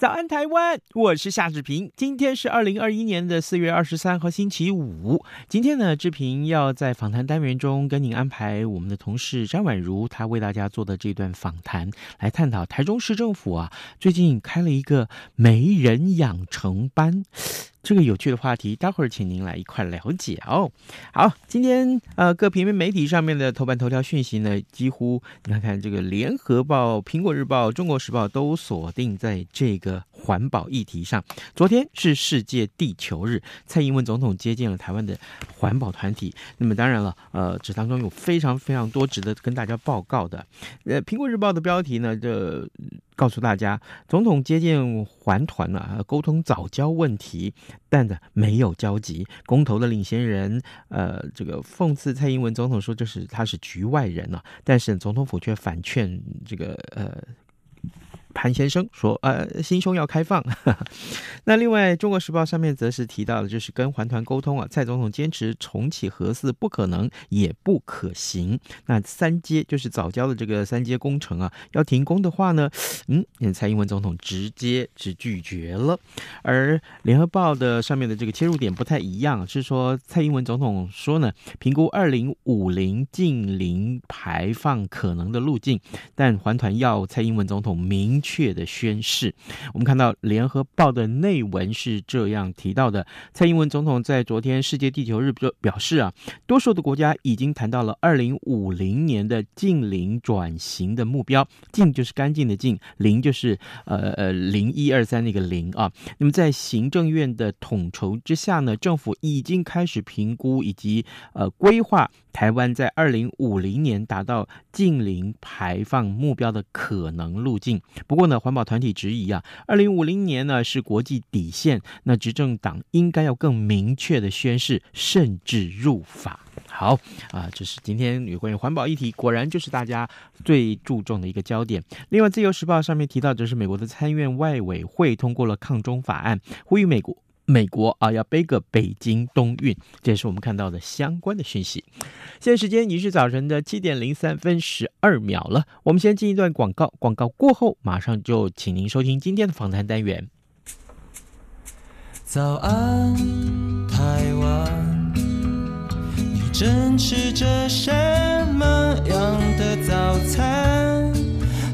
早安，台湾！我是夏志平。今天是二零二一年的四月二十三号，星期五。今天呢，志平要在访谈单元中跟您安排我们的同事詹婉如，她为大家做的这段访谈，来探讨台中市政府啊，最近开了一个媒人养成班。这个有趣的话题，待会儿请您来一块了解哦。好，今天呃各平面媒体上面的头版头条讯息呢，几乎你看看这个《联合报》、《苹果日报》、《中国时报》都锁定在这个环保议题上。昨天是世界地球日，蔡英文总统接见了台湾的环保团体。那么当然了，呃，这当中有非常非常多值得跟大家报告的。呃，《苹果日报》的标题呢，这。告诉大家，总统接见还团啊，沟通早交问题，但呢没有交集。公投的领先人，呃，这个讽刺蔡英文总统说，就是他是局外人啊，但是总统府却反劝这个呃。潘先生说：“呃，心胸要开放。”那另外，《中国时报》上面则是提到的，就是跟环团沟通啊，蔡总统坚持重启核四不可能也不可行。那三阶就是早交的这个三阶工程啊，要停工的话呢，嗯，蔡英文总统直接是拒绝了。而《联合报》的上面的这个切入点不太一样，是说蔡英文总统说呢，评估二零五零净零排放可能的路径，但环团要蔡英文总统明。确的宣誓，我们看到联合报的内文是这样提到的：蔡英文总统在昨天世界地球日表表示啊，多数的国家已经谈到了二零五零年的净零转型的目标，净就是干净的净，零就是呃呃零一二三那个零啊。那么在行政院的统筹之下呢，政府已经开始评估以及呃规划台湾在二零五零年达到净零排放目标的可能路径。不过呢，环保团体质疑啊，二零五零年呢是国际底线，那执政党应该要更明确的宣誓，甚至入法。好啊，这是今天有关于环保议题，果然就是大家最注重的一个焦点。另外，《自由时报》上面提到，就是美国的参院外委会通过了抗中法案，呼吁美国。美国啊，要背个北京冬运，这也是我们看到的相关的讯息。现在时间已是早晨的七点零三分十二秒了，我们先进一段广告，广告过后马上就请您收听今天的访谈单元。早安，台湾，你正吃着什么样的早餐？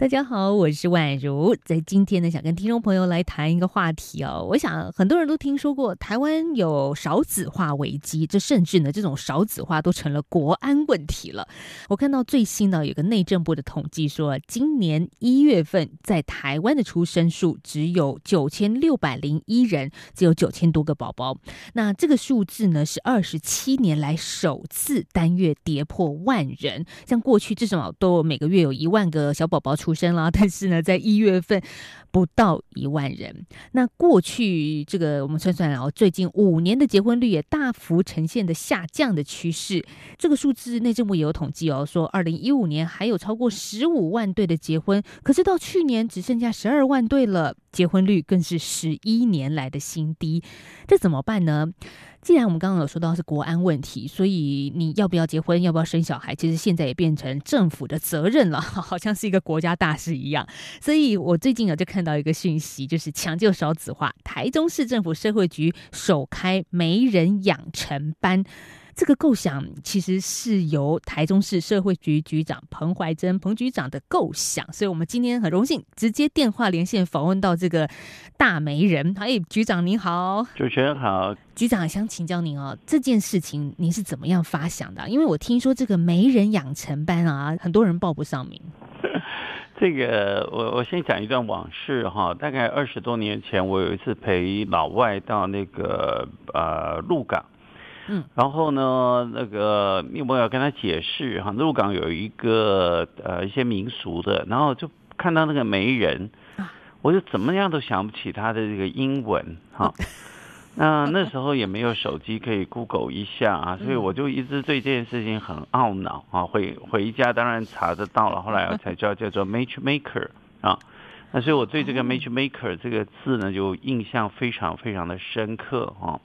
大家好，我是婉如，在今天呢，想跟听众朋友来谈一个话题哦。我想很多人都听说过台湾有少子化危机，这甚至呢，这种少子化都成了国安问题了。我看到最新的有个内政部的统计说，今年一月份在台湾的出生数只有九千六百零一人，只有九千多个宝宝。那这个数字呢，是二十七年来首次单月跌破万人。像过去至少都每个月有一万个小宝宝出。出生了，但是呢，在一月份不到一万人。那过去这个我们算算哦，最近五年的结婚率也大幅呈现的下降的趋势。这个数字内政部也有统计哦，说二零一五年还有超过十五万对的结婚，可是到去年只剩下十二万对了，结婚率更是十一年来的新低。这怎么办呢？既然我们刚刚有说到是国安问题，所以你要不要结婚，要不要生小孩，其实现在也变成政府的责任了，好像是一个国家大事一样。所以我最近啊就看到一个讯息，就是抢救少子化，台中市政府社会局首开媒人养成班。这个构想其实是由台中市社会局局长彭怀珍彭局长的构想，所以我们今天很荣幸直接电话连线访问到这个大媒人。哎，局长您好，主持人好。局长想请教您哦，这件事情您是怎么样发想的？因为我听说这个媒人养成班啊，很多人报不上名。这个我我先讲一段往事哈，大概二十多年前，我有一次陪老外到那个呃鹿港，嗯，然后呢，那个我要跟他解释哈，鹿港有一个呃一些民俗的，然后就看到那个媒人，我就怎么样都想不起他的这个英文哈。那那时候也没有手机可以 Google 一下啊，所以我就一直对这件事情很懊恼啊。回回家当然查得到了，后来我才知道叫做 matchmaker 啊。那所以我对这个 matchmaker 这个字呢，就印象非常非常的深刻啊。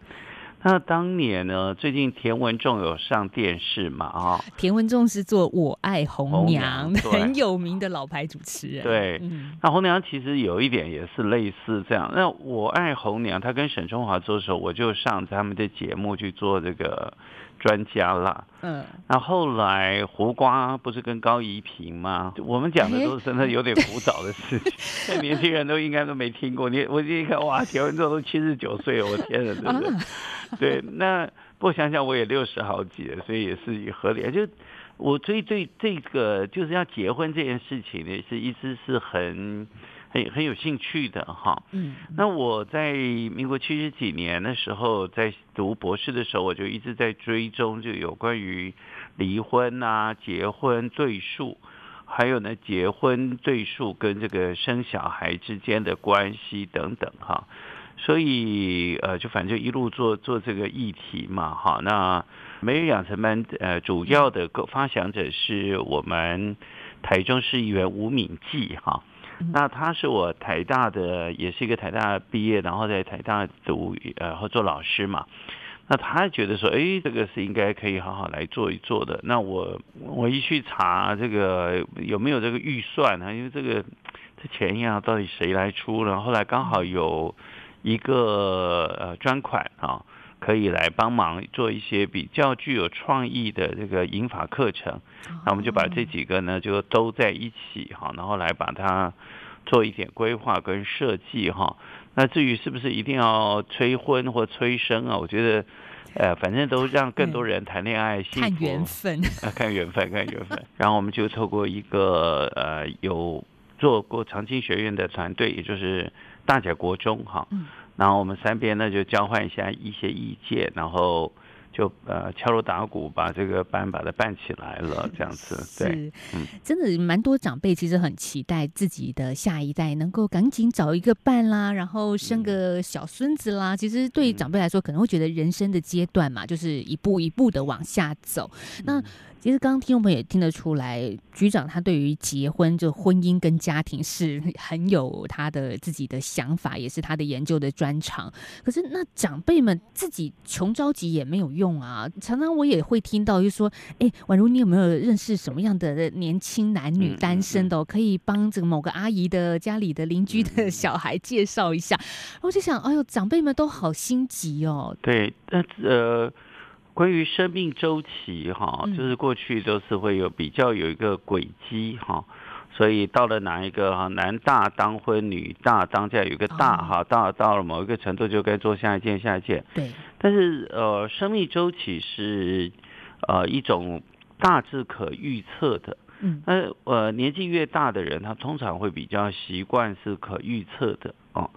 那当年呢，最近田文仲有上电视嘛？啊，田文仲是做《我爱红娘》很有名的老牌主持人。对，那红娘其实有一点也是类似这样。那《我爱红娘》他跟沈春华做的时候，我就上他们的节目去做这个。专家啦，嗯，那后来胡瓜不是跟高怡平吗？我们讲的都是真的有点古早的事情，那年轻人都应该都没听过。你我一看哇，田文仲都七十九岁了，我天哪，对不对？对，那不过想想我也六十好几了，所以也是合理。就我所以对这个就是要结婚这件事情呢，是一直是很。很很有兴趣的哈，嗯，那我在民国七十几年的时候，在读博士的时候，我就一直在追踪，就有关于离婚啊、结婚对数，还有呢结婚对数跟这个生小孩之间的关系等等哈，所以呃，就反正一路做做这个议题嘛哈。那媒人养成班呃，主要的个发想者是我们台中市议员吴敏记哈。那他是我台大的，也是一个台大毕业，然后在台大读呃和做老师嘛。那他觉得说，哎，这个是应该可以好好来做一做的。那我我一去查这个有没有这个预算啊？因为这个这钱呀，到底谁来出？然后来刚好有一个呃专款啊，可以来帮忙做一些比较具有创意的这个引法课程。那我们就把这几个呢就都在一起哈，然后来把它。做一点规划跟设计哈，那至于是不是一定要催婚或催生啊？我觉得，呃，反正都让更多人谈恋爱，幸福。看缘分啊，看缘分，看缘分。然后我们就透过一个呃有做过长青学院的团队，也就是大甲国中哈，然后我们三边呢就交换一下一些意见，然后。就呃敲锣打鼓把这个班把它办起来了，这样子对，嗯，真的蛮多长辈其实很期待自己的下一代能够赶紧找一个伴啦，然后生个小孙子啦。其实对长辈来说，可能会觉得人生的阶段嘛，就是一步一步的往下走。那其实刚刚听众朋友也听得出来，局长他对于结婚就婚姻跟家庭是很有他的自己的想法，也是他的研究的专长。可是那长辈们自己穷着急也没有用啊。常常我也会听到，就说：“哎，宛如，你有没有认识什么样的年轻男女单身的，可以帮这个某个阿姨的家里的邻居的小孩介绍一下？”我就想，哎呦，长辈们都好心急哦。对，那呃。关于生命周期哈，就是过去都是会有比较有一个轨迹哈，所以到了哪一个哈，男大当婚，女大当嫁，有一个大哈，到到了某一个程度就该做下一件下一件。对。但是呃，生命周期是呃一种大致可预测的。嗯。那呃年纪越大的人，他通常会比较习惯是可预测的哦。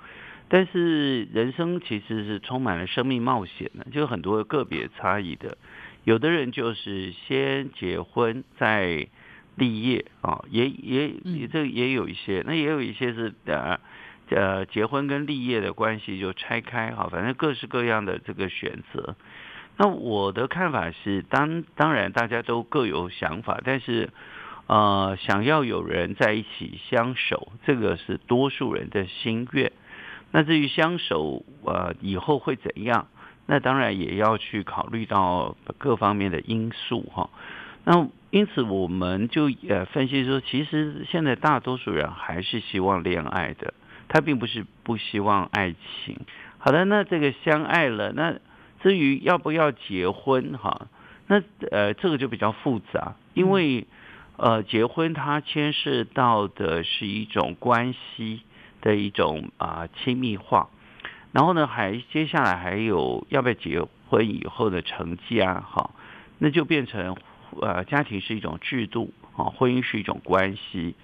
但是人生其实是充满了生命冒险的，就很多个别差异的。有的人就是先结婚再立业啊，也也也这也有一些，那也有一些是呃呃结婚跟立业的关系就拆开哈，反正各式各样的这个选择。那我的看法是，当当然大家都各有想法，但是呃想要有人在一起相守，这个是多数人的心愿。那至于相守，呃，以后会怎样？那当然也要去考虑到各方面的因素哈。那因此我们就呃分析说，其实现在大多数人还是希望恋爱的，他并不是不希望爱情。好的，那这个相爱了，那至于要不要结婚哈，那呃这个就比较复杂，因为呃结婚它牵涉到的是一种关系。的一种啊亲密化。然后呢，还接下来还有要不要结婚以后的成绩啊哈，那就变成呃家庭是一种制度啊，婚姻是一种关系，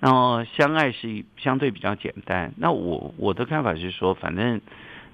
然后相爱是相对比较简单。那我我的看法是说，反正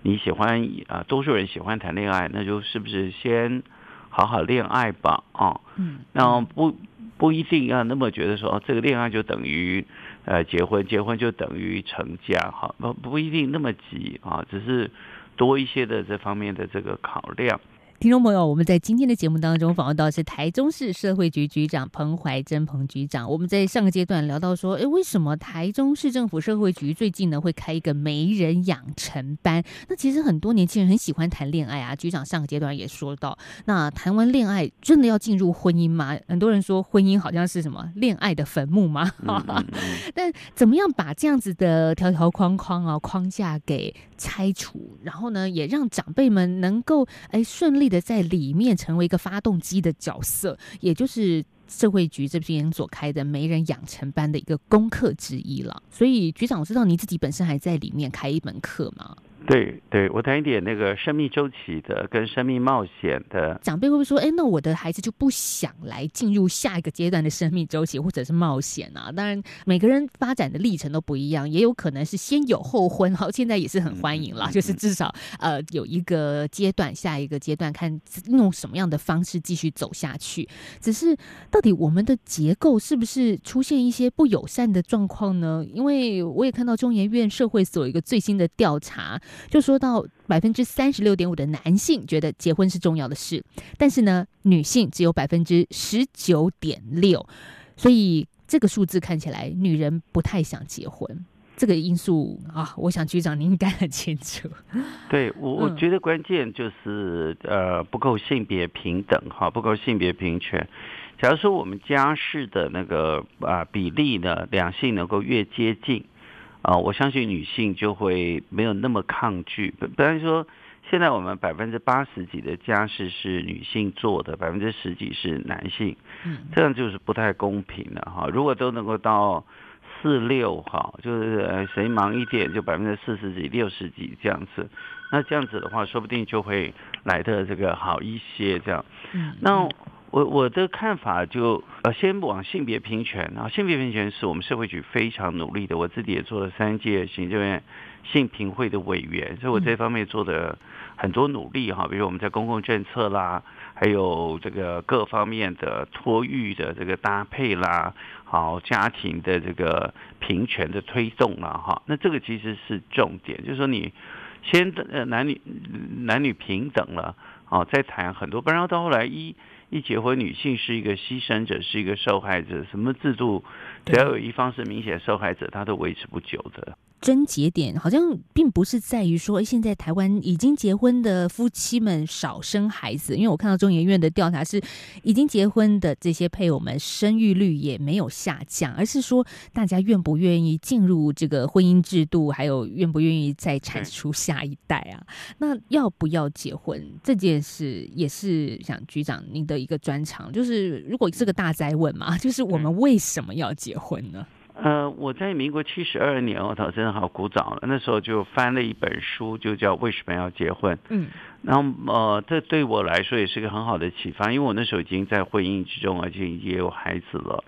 你喜欢啊，多数人喜欢谈恋爱，那就是不是先好好恋爱吧啊？嗯，然后不不一定要那么觉得说这个恋爱就等于。呃，结婚，结婚就等于成家，哈，不不一定那么急啊，只是多一些的这方面的这个考量。听众朋友，我们在今天的节目当中访问到是台中市社会局局长彭怀珍彭局长。我们在上个阶段聊到说，诶，为什么台中市政府社会局最近呢会开一个媒人养成班？那其实很多年轻人很喜欢谈恋爱啊。局长上个阶段也说到，那谈完恋爱真的要进入婚姻吗？很多人说婚姻好像是什么恋爱的坟墓吗？但怎么样把这样子的条条框框啊框架给拆除，然后呢，也让长辈们能够诶顺利。的在里面成为一个发动机的角色，也就是社会局这边所开的媒人养成班的一个功课之一了。所以局长，我知道你自己本身还在里面开一门课吗？对对，我谈一点那个生命周期的跟生命冒险的。长辈会不会说，哎，那我的孩子就不想来进入下一个阶段的生命周期或者是冒险啊？当然，每个人发展的历程都不一样，也有可能是先有后婚，好，现在也是很欢迎啦，嗯、就是至少呃有一个阶段，下一个阶段看用什么样的方式继续走下去。只是到底我们的结构是不是出现一些不友善的状况呢？因为我也看到中研院社会所有一个最新的调查。就说到百分之三十六点五的男性觉得结婚是重要的事，但是呢，女性只有百分之十九点六，所以这个数字看起来女人不太想结婚。这个因素啊，我想局长您应该很清楚。对我，我觉得关键就是、嗯、呃不够性别平等哈，不够性别平权。假如说我们家事的那个啊、呃、比例呢，两性能够越接近。啊，我相信女性就会没有那么抗拒。比方说，现在我们百分之八十几的家事是女性做的，百分之十几是男性，这样就是不太公平了哈。如果都能够到四六哈，就是谁忙一点就百分之四十几、六十几这样子，那这样子的话，说不定就会来的这个好一些这样。那。我我的看法就呃，先往性别平权啊，性别平权是我们社会局非常努力的，我自己也做了三届行政院性平会的委员，所以我这方面做的很多努力哈，比如我们在公共政策啦，还有这个各方面的托育的这个搭配啦，好家庭的这个平权的推动啦哈，那这个其实是重点，就是说你先呃男女男女平等了啊，再谈很多，不然到后来一。一结婚，女性是一个牺牲者，是一个受害者。什么制度，只要有一方是明显受害者，她都维持不久的。症结点好像并不是在于说，现在台湾已经结婚的夫妻们少生孩子，因为我看到中研院的调查是，已经结婚的这些配偶们生育率也没有下降，而是说大家愿不愿意进入这个婚姻制度，还有愿不愿意再产出下一代啊？那要不要结婚这件事，也是想局长您的一个专长，就是如果是个大灾问嘛，就是我们为什么要结婚呢？呃，我在民国七十二年，我操，真的好古早了。那时候就翻了一本书，就叫《为什么要结婚》。嗯，然后呃，这对我来说也是个很好的启发，因为我那时候已经在婚姻之中，而且也有孩子了。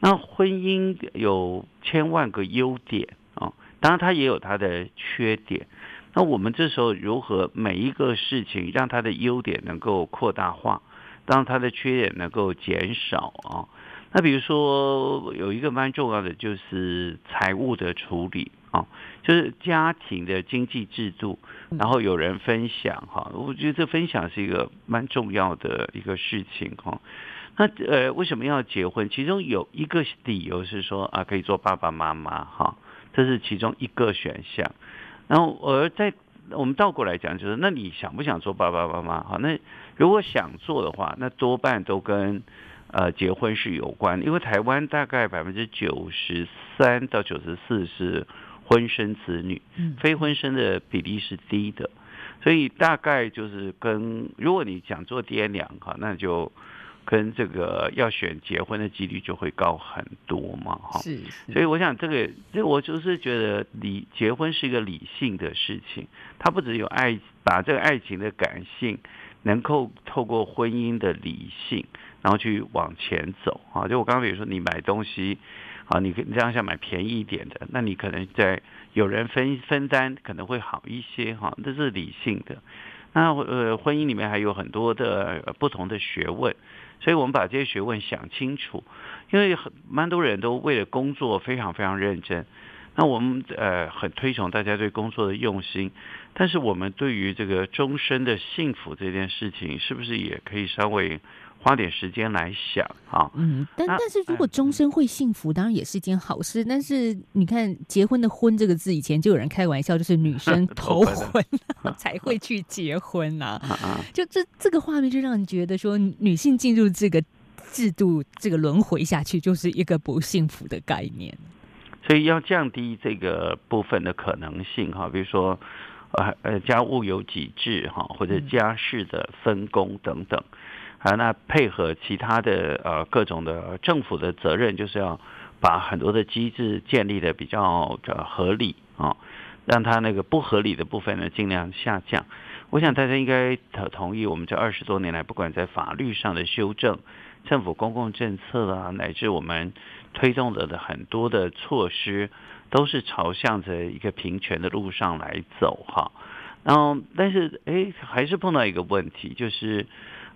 那婚姻有千万个优点啊，当然它也有它的缺点。那我们这时候如何每一个事情让它的优点能够扩大化，让它的缺点能够减少啊？那比如说有一个蛮重要的就是财务的处理啊，就是家庭的经济制度，然后有人分享哈，我觉得这分享是一个蛮重要的一个事情哈。那呃为什么要结婚？其中有一个理由是说啊可以做爸爸妈妈哈，这是其中一个选项。然后而在我们倒过来讲，就是那你想不想做爸爸妈妈？哈，那如果想做的话，那多半都跟呃，结婚是有关，因为台湾大概百分之九十三到九十四是婚生子女，非婚生的比例是低的，所以大概就是跟如果你想做爹娘哈，那就跟这个要选结婚的几率就会高很多嘛，哈。是。所以我想这个，这我就是觉得理结婚是一个理性的事情，它不只有爱，把这个爱情的感性能够透过婚姻的理性，然后去往前走啊。就我刚刚比如说你买东西，啊，你你这样想买便宜一点的，那你可能在有人分分担可能会好一些哈，这是理性的。那呃，婚姻里面还有很多的不同的学问。所以我们把这些学问想清楚，因为很蛮多人都为了工作非常非常认真。那我们呃很推崇大家对工作的用心，但是我们对于这个终身的幸福这件事情，是不是也可以稍微？花点时间来想啊，嗯，但但是如果终身会幸福，当然也是一件好事。但是你看，结婚的“婚”这个字，以前就有人开玩笑，就是女 生头婚 才会去结婚呐。就这这个画面，就让你觉得说，女性进入这个制度、这个轮回下去，就是一个不幸福的概念。所以要降低这个部分的可能性哈，比如说呃呃，家务有几制哈，或者家事的分工等等。啊，那配合其他的呃各种的政府的责任，就是要把很多的机制建立的比较的合理啊，让它那个不合理的部分呢尽量下降。我想大家应该同意，我们这二十多年来，不管在法律上的修正、政府公共政策啊，乃至我们推动的的很多的措施，都是朝向着一个平权的路上来走哈。然后，但是哎，还是碰到一个问题，就是。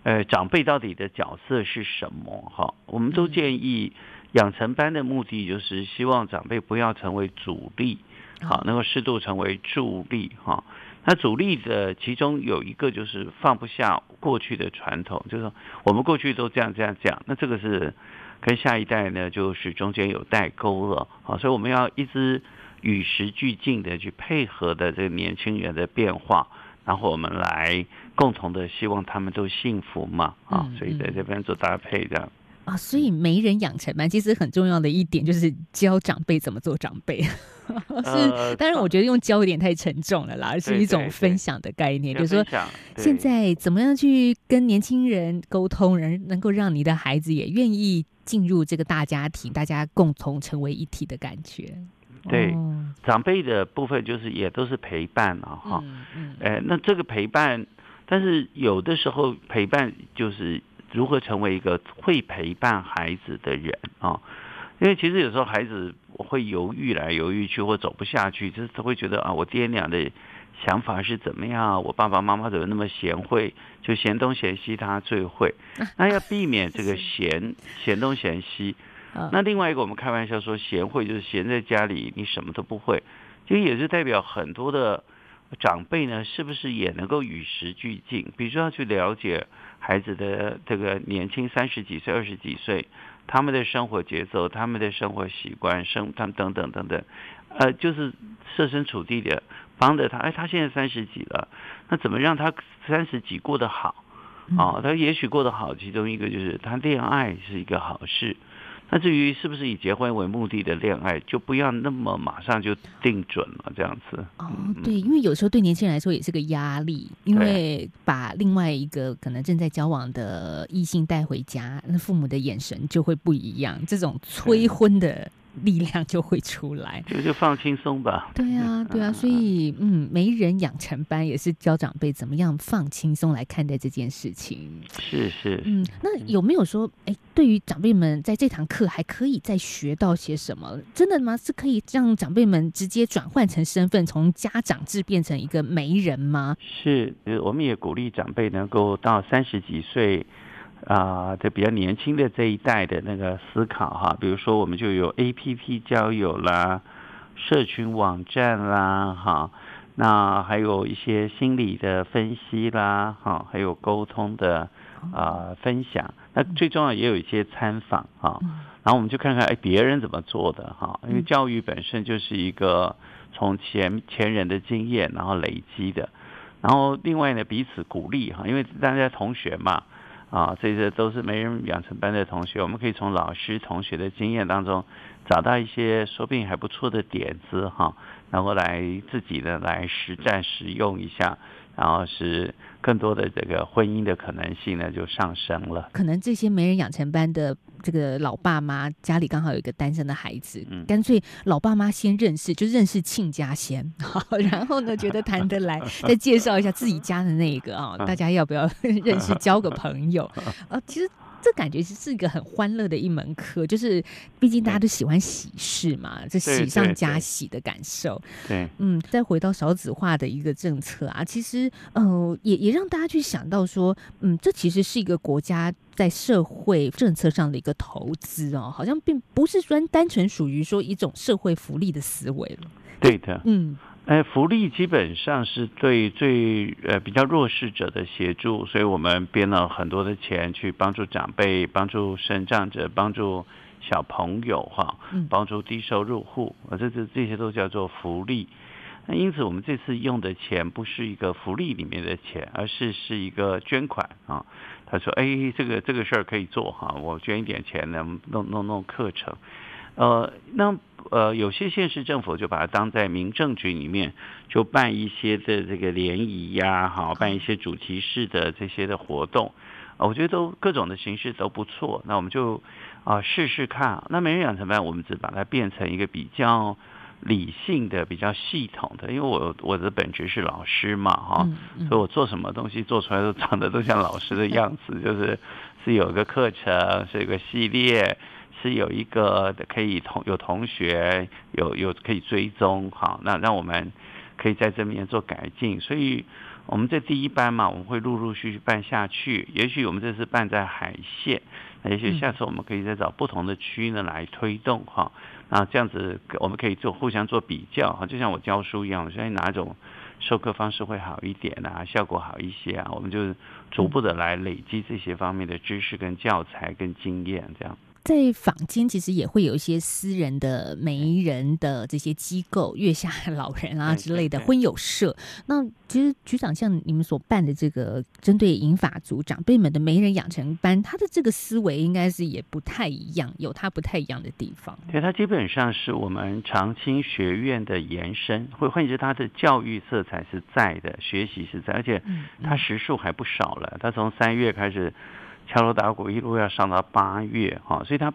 呃，长辈到底的角色是什么？哈，我们都建议养成班的目的就是希望长辈不要成为主力，好，能够适度成为助力，哈。那主力的其中有一个就是放不下过去的传统，就是说我们过去都这样这样讲，那这个是跟下一代呢就是中间有代沟了，好，所以我们要一直与时俱进的去配合的这个年轻人的变化。然后我们来共同的希望他们都幸福嘛，啊、嗯，所以在这边做搭配这样。啊，所以媒人养成班其实很重要的一点就是教长辈怎么做长辈，是，当然我觉得用教有点太沉重了啦，而是一种分享的概念，就是说现在怎么样去跟年轻人沟通，人能够让你的孩子也愿意进入这个大家庭，大家共同成为一体的感觉。对，长辈的部分就是也都是陪伴了哈，哎，那这个陪伴，但是有的时候陪伴就是如何成为一个会陪伴孩子的人啊，因为其实有时候孩子会犹豫来犹豫去或走不下去，就是他会觉得啊，我爹娘的想法是怎么样，我爸爸妈妈怎么那么贤惠，就嫌东嫌西他最会，那要避免这个嫌嫌东嫌西。那另外一个，我们开玩笑说，贤惠就是闲在家里，你什么都不会，其实也是代表很多的长辈呢，是不是也能够与时俱进？比如说要去了解孩子的这个年轻三十几岁、二十几岁，他们的生活节奏、他们的生活习惯、生他们等等等等，呃，就是设身处地的帮着他。哎，他现在三十几了，那怎么让他三十几过得好？哦，他也许过得好，其中一个就是他恋爱是一个好事。那至于是不是以结婚为目的的恋爱，就不要那么马上就定准了这样子。哦，对，因为有时候对年轻人来说也是个压力，因为把另外一个可能正在交往的异性带回家，那父母的眼神就会不一样。这种催婚的。力量就会出来，就就放轻松吧。对啊，对啊，所以嗯，媒人养成班也是教长辈怎么样放轻松来看待这件事情。是是，嗯，那有没有说，哎，对于长辈们在这堂课还可以再学到些什么？真的吗？是可以让长辈们直接转换成身份，从家长制变成一个媒人吗？是，我们也鼓励长辈能够到三十几岁。啊，这比较年轻的这一代的那个思考哈，比如说我们就有 APP 交友啦，社群网站啦，哈，那还有一些心理的分析啦，哈，还有沟通的啊分享，那最重要也有一些参访哈，然后我们就看看哎别人怎么做的哈，因为教育本身就是一个从前前人的经验然后累积的，然后另外呢彼此鼓励哈，因为大家同学嘛。啊，这些都是没人养成班的同学，我们可以从老师同学的经验当中找到一些说不定还不错的点子哈，然后来自己的来实战实用一下，然后是更多的这个婚姻的可能性呢就上升了。可能这些没人养成班的这个老爸妈家里刚好有一个单身的孩子，嗯，干脆老爸妈先认识，就认识亲家先，好，然后呢觉得谈得来，再介绍一下自己家的那一个啊，大家要不要认识，交个朋友 啊？其实。这感觉是一个很欢乐的一门课，就是毕竟大家都喜欢喜事嘛，这喜上加喜的感受。对，嗯，再回到少子化的一个政策啊，其实呃，也也让大家去想到说，嗯，这其实是一个国家在社会政策上的一个投资哦，好像并不是说单纯属于说一种社会福利的思维了。对的，嗯。哎，福利基本上是对最呃比较弱势者的协助，所以我们编了很多的钱去帮助长辈、帮助身障者、帮助小朋友哈，帮助低收入户，啊，这这这些都叫做福利。那因此，我们这次用的钱不是一个福利里面的钱，而是是一个捐款啊。他说：“哎，这个这个事儿可以做哈，我捐一点钱呢，弄弄弄课程。”呃，那。呃，有些县市政府就把它当在民政局里面，就办一些的这个联谊呀，好，办一些主题式的这些的活动，啊，我觉得都各种的形式都不错。那我们就啊试试看。那没人养成班，我们只把它变成一个比较理性的、比较系统的，因为我我的本职是老师嘛，哈，所以我做什么东西做出来都长得都像老师的样子，就是是有一个课程，是一个系列。是有一个可以同有同学有有可以追踪，好，那让我们可以在这边做改进。所以我们这第一班嘛，我们会陆陆续续办下去。也许我们这次办在海线，那也许下次我们可以再找不同的区呢来推动哈。那这样子我们可以做互相做比较哈，就像我教书一样，我相信哪种授课方式会好一点啊，效果好一些啊，我们就逐步的来累积这些方面的知识跟教材跟经验这样。在坊间其实也会有一些私人的媒人的这些机构，月下老人啊之类的婚友社。那其实局长像你们所办的这个针对银发族长辈们的媒人养成班，他的这个思维应该是也不太一样，有他不太一样的地方。对，他基本上是我们长青学院的延伸，会换言之，他的教育色彩是在的，学习是在，而且他时数还不少了。他从三月开始。敲锣打鼓一路要上到八月哈，所以他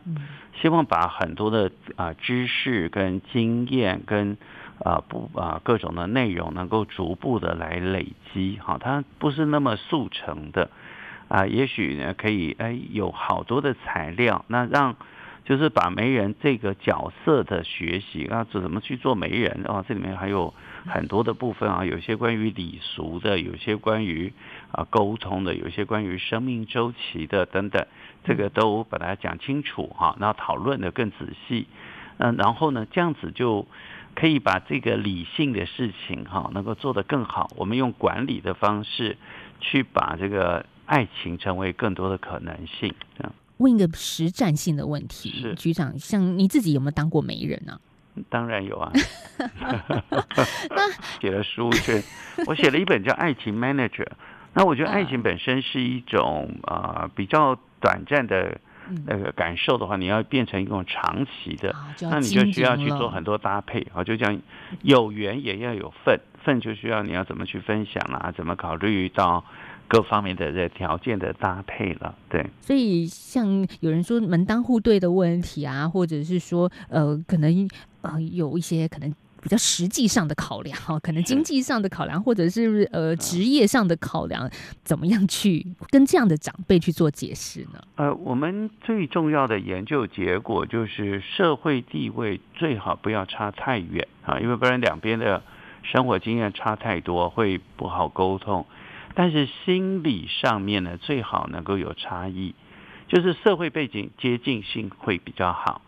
希望把很多的啊知识跟经验跟啊不啊各种的内容能够逐步的来累积哈，它不是那么速成的啊，也许呢可以哎有好多的材料，那让就是把媒人这个角色的学习啊，怎么去做媒人啊，这里面还有。很多的部分啊，有些关于礼俗的，有些关于啊沟通的，有一些关于生命周期的等等，这个都把它讲清楚哈，然后讨论的更仔细。嗯，然后呢，这样子就可以把这个理性的事情哈，能够做得更好。我们用管理的方式去把这个爱情成为更多的可能性。这样，问一个实战性的问题，是局长，像你自己有没有当过媒人呢？当然有啊，写了书去，我写了一本叫《爱情 Manager》。那我觉得爱情本身是一种啊、呃、比较短暂的那个感受的话，你要变成一种长期的，那你就需要去做很多搭配啊。就讲有缘也要有份，份就需要你要怎么去分享啊，怎么考虑到。各方面的这条件的搭配了，对。所以像有人说门当户对的问题啊，或者是说呃，可能呃有一些可能比较实际上的考量，可能经济上的考量，或者是呃职业上的考量，怎么样去跟这样的长辈去做解释呢？呃，我们最重要的研究结果就是社会地位最好不要差太远啊，因为不然两边的生活经验差太多会不好沟通。但是心理上面呢，最好能够有差异，就是社会背景接近性会比较好，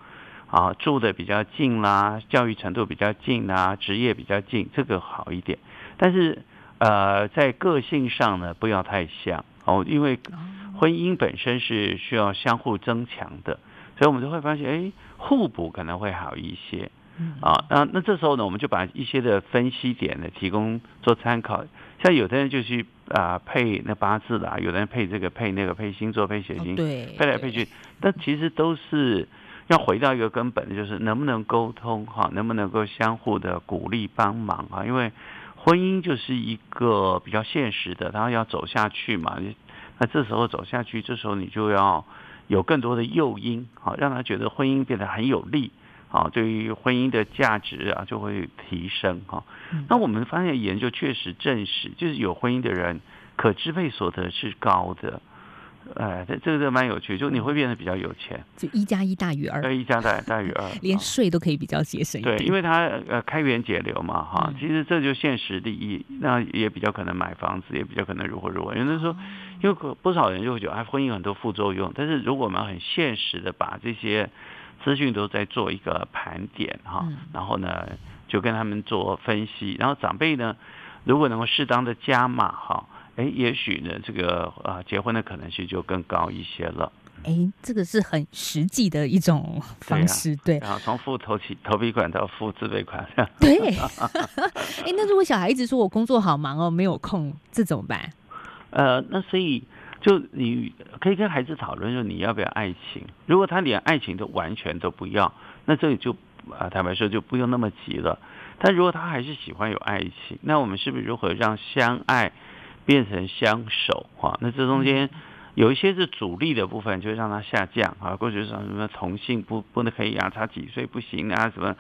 啊，住的比较近啦，教育程度比较近啦，职业比较近，这个好一点。但是呃，在个性上呢，不要太像哦，因为婚姻本身是需要相互增强的，所以我们就会发现，哎，互补可能会好一些，啊，那那这时候呢，我们就把一些的分析点呢提供做参考。像有的人就去啊配那八字啦，有的人配这个配那个配星座配血型，对，配来配去，但其实都是要回到一个根本，就是能不能沟通哈，能不能够相互的鼓励帮忙啊？因为婚姻就是一个比较现实的，他要走下去嘛。那这时候走下去，这时候你就要有更多的诱因，好，让他觉得婚姻变得很有利，好，对于婚姻的价值啊就会提升哈。那我们发现研究确实证实，就是有婚姻的人可支配所得是高的。哎，这这个这蛮有趣，就你会变得比较有钱，就一加一大于二，对，一加大大于二，连税都可以比较节省一点。对，因为它呃开源节流嘛，哈，其实这就现实利益，那也比较可能买房子，也比较可能如何如何。有人说，因为不少人就会觉得，哎，婚姻有很多副作用，但是如果我们很现实的把这些资讯都在做一个盘点哈，然后呢就跟他们做分析，然后长辈呢如果能够适当的加码哈。哎，也许呢，这个啊，结婚的可能性就更高一些了。哎，这个是很实际的一种方式，对。然后从付头期头皮款到付自备款。对。哎，那如果小孩一直说我工作好忙哦，没有空，这怎么办？呃，那所以就你可以跟孩子讨论说，你要不要爱情？如果他连爱情都完全都不要，那这里就啊，坦白说就不用那么急了。但如果他还是喜欢有爱情，那我们是不是如何让相爱？变成相守哈，那这中间有一些是阻力的部分，就让它下降啊。过去说什么同性不不能可以啊，差几岁不行啊，什么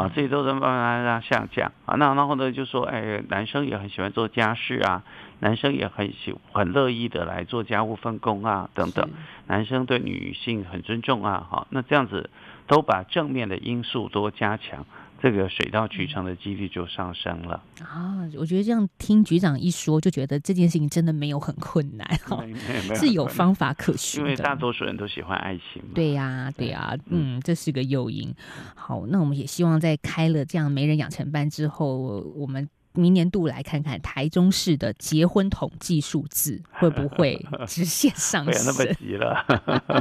啊，这些都能慢慢让它下降啊。那然后呢，就说哎，男生也很喜欢做家事啊，男生也很喜很乐意的来做家务分工啊等等。男生对女性很尊重啊，好，那这样子都把正面的因素多加强。这个水到渠成的几率就上升了啊！我觉得这样听局长一说，就觉得这件事情真的没有很困难 哈，是有方法可循的。因为大多数人都喜欢爱情嘛。对呀、啊，对呀、啊，嗯，这是个诱因。好，那我们也希望在开了这样媒人养成班之后，我们。明年度来看看台中市的结婚统计数字 会不会直线上升？那么急了。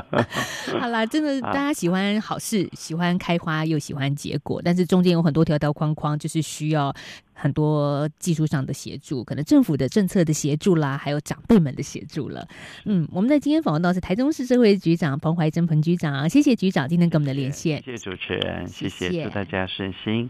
好啦，真的 大家喜欢好事，喜欢开花又喜欢结果，但是中间有很多条条框框，就是需要很多技术上的协助，可能政府的政策的协助啦，还有长辈们的协助了。嗯，我们在今天访问到是台中市社会局长彭怀珍彭局长，谢谢局长今天跟我们的连线，谢谢主持人，谢谢，祝大家顺心。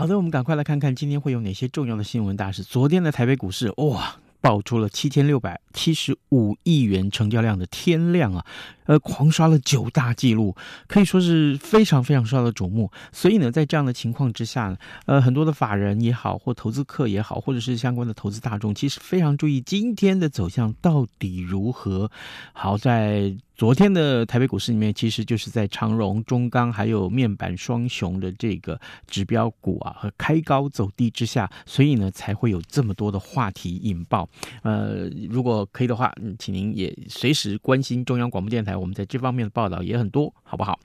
好的，我们赶快来看看今天会有哪些重要的新闻大事。昨天的台北股市，哇，爆出了七千六百七十五亿元成交量的天量啊！呃，狂刷了九大纪录，可以说是非常非常受到瞩目。所以呢，在这样的情况之下呢，呃，很多的法人也好，或投资客也好，或者是相关的投资大众，其实非常注意今天的走向到底如何。好在昨天的台北股市里面，其实就是在长荣、中钢还有面板双雄的这个指标股啊，和开高走低之下，所以呢，才会有这么多的话题引爆。呃，如果可以的话，请您也随时关心中央广播电台。我们在这方面的报道也很多，好不好？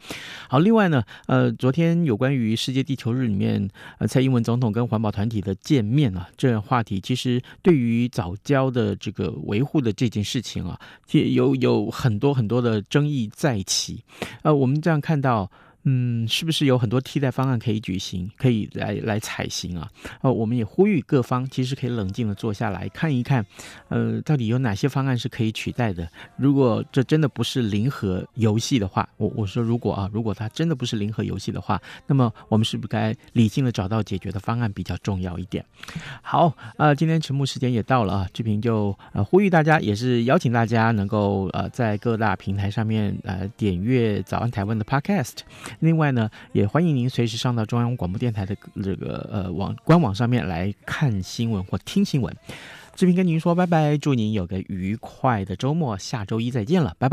好，另外呢，呃，昨天有关于世界地球日里面，呃，蔡英文总统跟环保团体的见面啊，这话题其实对于早教的这个维护的这件事情啊，有有很多很多的争议在起。呃，我们这样看到。嗯，是不是有很多替代方案可以举行，可以来来采行啊？呃，我们也呼吁各方其实可以冷静的坐下来看一看，呃，到底有哪些方案是可以取代的？如果这真的不是零和游戏的话，我我说如果啊，如果它真的不是零和游戏的话，那么我们是不是该理性的找到解决的方案比较重要一点？好，呃，今天沉默时间也到了啊，志平就呃呼吁大家，也是邀请大家能够呃在各大平台上面呃点阅早安台湾的 Podcast。另外呢，也欢迎您随时上到中央广播电台的这个呃网官网上面来看新闻或听新闻。志平跟您说拜拜，祝您有个愉快的周末，下周一再见了，拜拜。